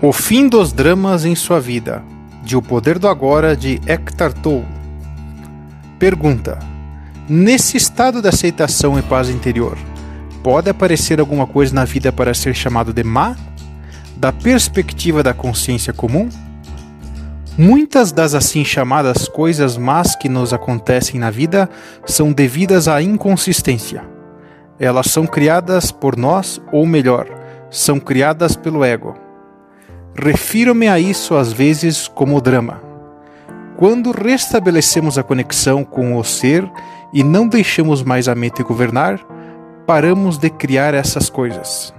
O fim dos dramas em sua vida, de O Poder do Agora, de Hector Tolle. Pergunta: Nesse estado de aceitação e paz interior, pode aparecer alguma coisa na vida para ser chamado de má? Da perspectiva da consciência comum? Muitas das assim chamadas coisas más que nos acontecem na vida são devidas à inconsistência. Elas são criadas por nós, ou melhor, são criadas pelo ego Refiro-me a isso às vezes como drama. Quando restabelecemos a conexão com o ser e não deixamos mais a mente governar, paramos de criar essas coisas.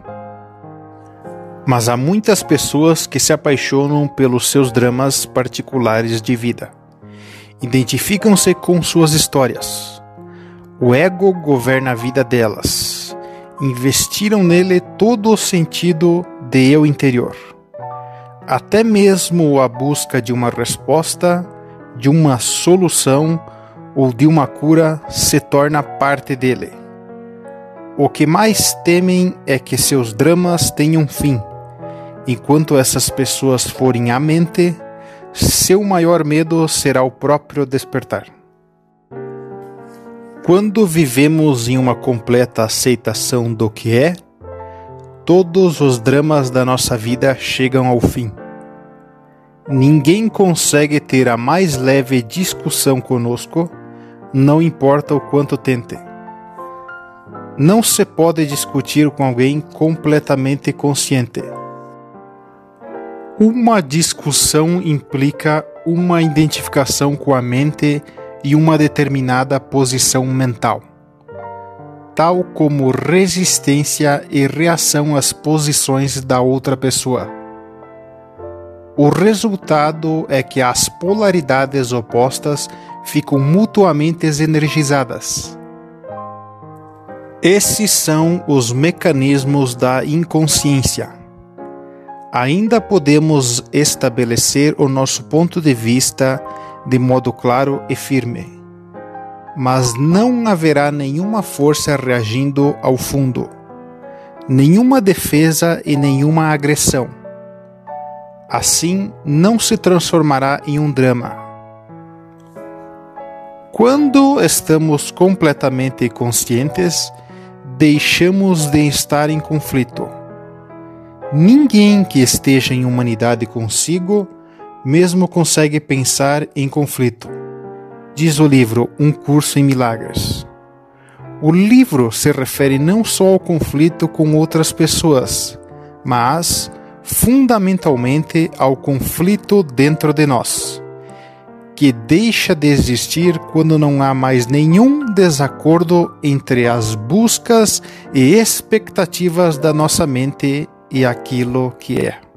Mas há muitas pessoas que se apaixonam pelos seus dramas particulares de vida. Identificam-se com suas histórias. O ego governa a vida delas. Investiram nele todo o sentido de eu interior até mesmo a busca de uma resposta, de uma solução ou de uma cura se torna parte dele. O que mais temem é que seus dramas tenham fim. Enquanto essas pessoas forem à mente, seu maior medo será o próprio despertar. Quando vivemos em uma completa aceitação do que é, todos os dramas da nossa vida chegam ao fim. Ninguém consegue ter a mais leve discussão conosco, não importa o quanto tente. Não se pode discutir com alguém completamente consciente. Uma discussão implica uma identificação com a mente e uma determinada posição mental, tal como resistência e reação às posições da outra pessoa. O resultado é que as polaridades opostas ficam mutuamente energizadas. Esses são os mecanismos da inconsciência. Ainda podemos estabelecer o nosso ponto de vista de modo claro e firme, mas não haverá nenhuma força reagindo ao fundo, nenhuma defesa e nenhuma agressão Assim, não se transformará em um drama. Quando estamos completamente conscientes, deixamos de estar em conflito. Ninguém que esteja em humanidade consigo mesmo consegue pensar em conflito. Diz o livro Um Curso em Milagres. O livro se refere não só ao conflito com outras pessoas, mas fundamentalmente ao conflito dentro de nós, que deixa de existir quando não há mais nenhum desacordo entre as buscas e expectativas da nossa mente e aquilo que é.